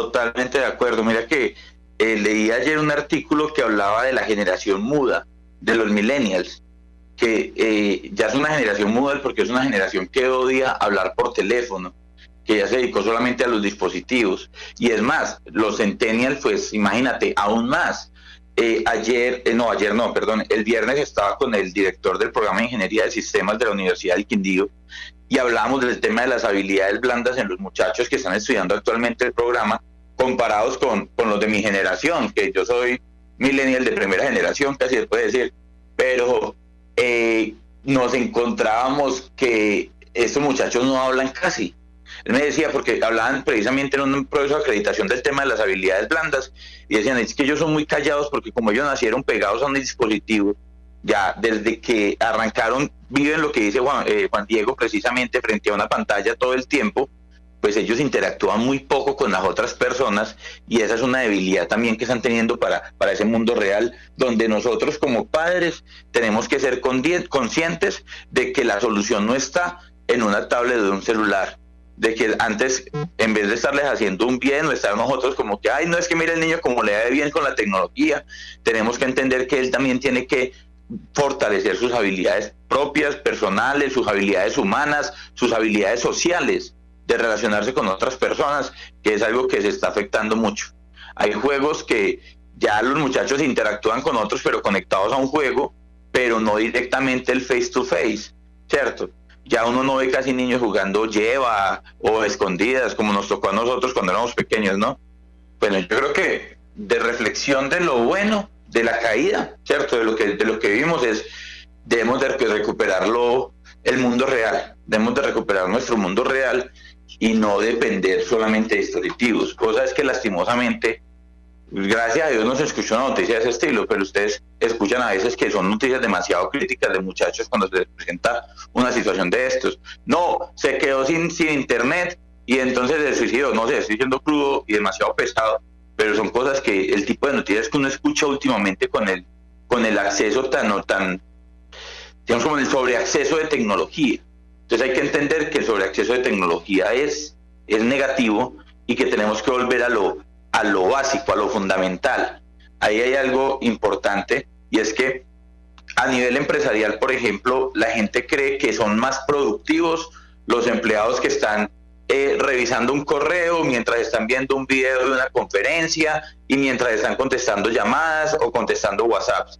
Totalmente de acuerdo. Mira que eh, leí ayer un artículo que hablaba de la generación muda, de los millennials, que eh, ya es una generación muda porque es una generación que odia hablar por teléfono, que ya se dedicó solamente a los dispositivos. Y es más, los centennials, pues imagínate, aún más. Eh, ayer, no, ayer no, perdón, el viernes estaba con el director del programa de Ingeniería de Sistemas de la Universidad del Quindío y hablábamos del tema de las habilidades blandas en los muchachos que están estudiando actualmente el programa comparados con, con los de mi generación, que yo soy millennial de primera generación, casi se puede decir, pero eh, nos encontrábamos que estos muchachos no hablan casi. Él me decía, porque hablaban precisamente en un proceso de acreditación del tema de las habilidades blandas, y decían, es que ellos son muy callados porque como ellos nacieron pegados a un dispositivo, ya desde que arrancaron, viven lo que dice Juan, eh, Juan Diego precisamente frente a una pantalla todo el tiempo, pues ellos interactúan muy poco con las otras personas y esa es una debilidad también que están teniendo para, para ese mundo real, donde nosotros como padres tenemos que ser conscientes de que la solución no está en una tablet de un celular, de que antes, en vez de estarles haciendo un bien o estar nosotros como que, ay, no es que mire el niño como le da de bien con la tecnología, tenemos que entender que él también tiene que fortalecer sus habilidades propias, personales, sus habilidades humanas, sus habilidades sociales, de relacionarse con otras personas, que es algo que se está afectando mucho. Hay juegos que ya los muchachos interactúan con otros, pero conectados a un juego, pero no directamente el face to face, ¿cierto? Ya uno no ve casi niños jugando lleva o escondidas, como nos tocó a nosotros cuando éramos pequeños, ¿no? Bueno, yo creo que de reflexión de lo bueno de la caída, ¿cierto? De lo que, de lo que vivimos es, debemos de recuperarlo el mundo real, debemos de recuperar nuestro mundo real y no depender solamente de dispositivos. Cosa es que lastimosamente, gracias a Dios no se escuchó una noticia de ese estilo, pero ustedes escuchan a veces que son noticias demasiado críticas de muchachos cuando se les presenta una situación de estos. No, se quedó sin, sin internet y entonces el suicidio, no sé, estoy siendo crudo y demasiado pesado, pero son cosas que el tipo de noticias que uno escucha últimamente con el, con el acceso tan, tan, digamos como el sobreacceso de tecnología. Entonces hay que entender que el sobreacceso de tecnología es, es negativo y que tenemos que volver a lo, a lo básico, a lo fundamental. Ahí hay algo importante y es que a nivel empresarial, por ejemplo, la gente cree que son más productivos los empleados que están eh, revisando un correo, mientras están viendo un video de una conferencia y mientras están contestando llamadas o contestando WhatsApps.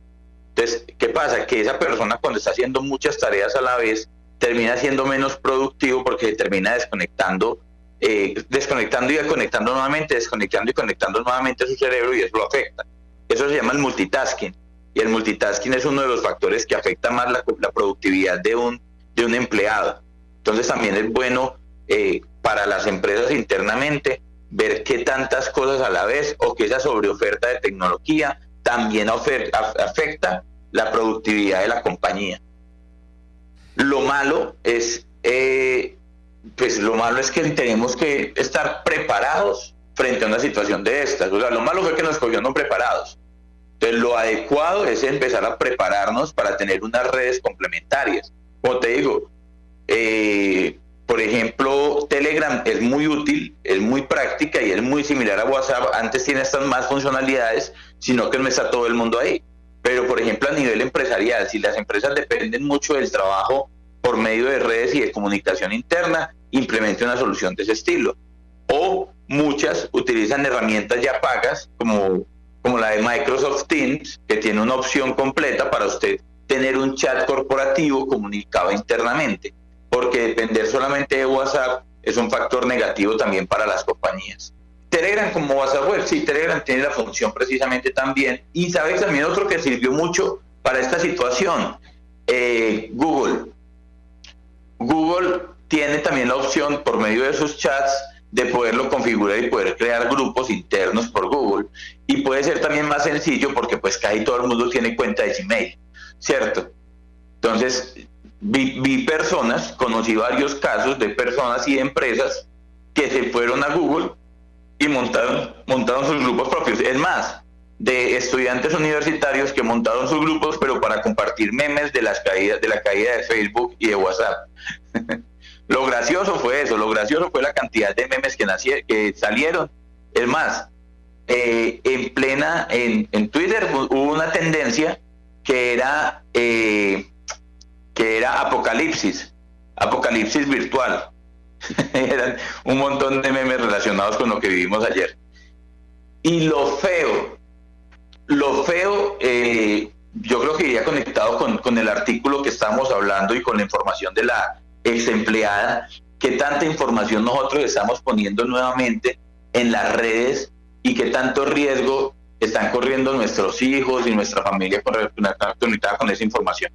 Entonces, ¿qué pasa? Que esa persona cuando está haciendo muchas tareas a la vez termina siendo menos productivo porque termina desconectando, eh, desconectando y conectando nuevamente, desconectando y conectando nuevamente su cerebro y eso lo afecta. Eso se llama el multitasking. Y el multitasking es uno de los factores que afecta más la, productividad de un, de un empleado. Entonces también es bueno eh, para las empresas internamente ver qué tantas cosas a la vez o que esa sobreoferta de tecnología también afecta la productividad de la compañía. Lo malo es, eh, pues lo malo es que tenemos que estar preparados frente a una situación de estas. O sea, lo malo fue que nos cogió no preparados. Entonces, lo adecuado es empezar a prepararnos para tener unas redes complementarias. Como te digo, eh, por ejemplo, Telegram es muy útil, es muy práctica y es muy similar a WhatsApp. Antes tiene estas más funcionalidades, sino que no está todo el mundo ahí. Pero, por ejemplo, a nivel empresarial, si las empresas dependen mucho del trabajo por medio de redes y de comunicación interna, implemente una solución de ese estilo. O muchas utilizan herramientas ya pagas, como, como la de Microsoft Teams, que tiene una opción completa para usted tener un chat corporativo comunicado internamente porque depender solamente de WhatsApp es un factor negativo también para las compañías. Telegram como WhatsApp Web, sí, Telegram tiene la función precisamente también. Y sabes también otro que sirvió mucho para esta situación, eh, Google. Google tiene también la opción por medio de sus chats de poderlo configurar y poder crear grupos internos por Google. Y puede ser también más sencillo porque pues casi todo el mundo tiene cuenta de Gmail, ¿cierto? Entonces, vi, personas, conocí varios casos de personas y empresas que se fueron a Google y montaron, montaron sus grupos propios. Es más, de estudiantes universitarios que montaron sus grupos, pero para compartir memes de las caídas, de la caída de Facebook y de WhatsApp. lo gracioso fue eso, lo gracioso fue la cantidad de memes que, que salieron Es más, eh, en plena, en, Twitter hubo una tendencia que era, eh, que era apocalipsis, apocalipsis virtual. Eran un montón de memes relacionados con lo que vivimos ayer. Y lo feo, lo feo, eh, yo creo que iría conectado con, con, el artículo que estamos hablando y con la información de la ex empleada, que tanta información nosotros estamos poniendo nuevamente en las redes y qué tanto riesgo están corriendo nuestros hijos y nuestra familia con, con esa información.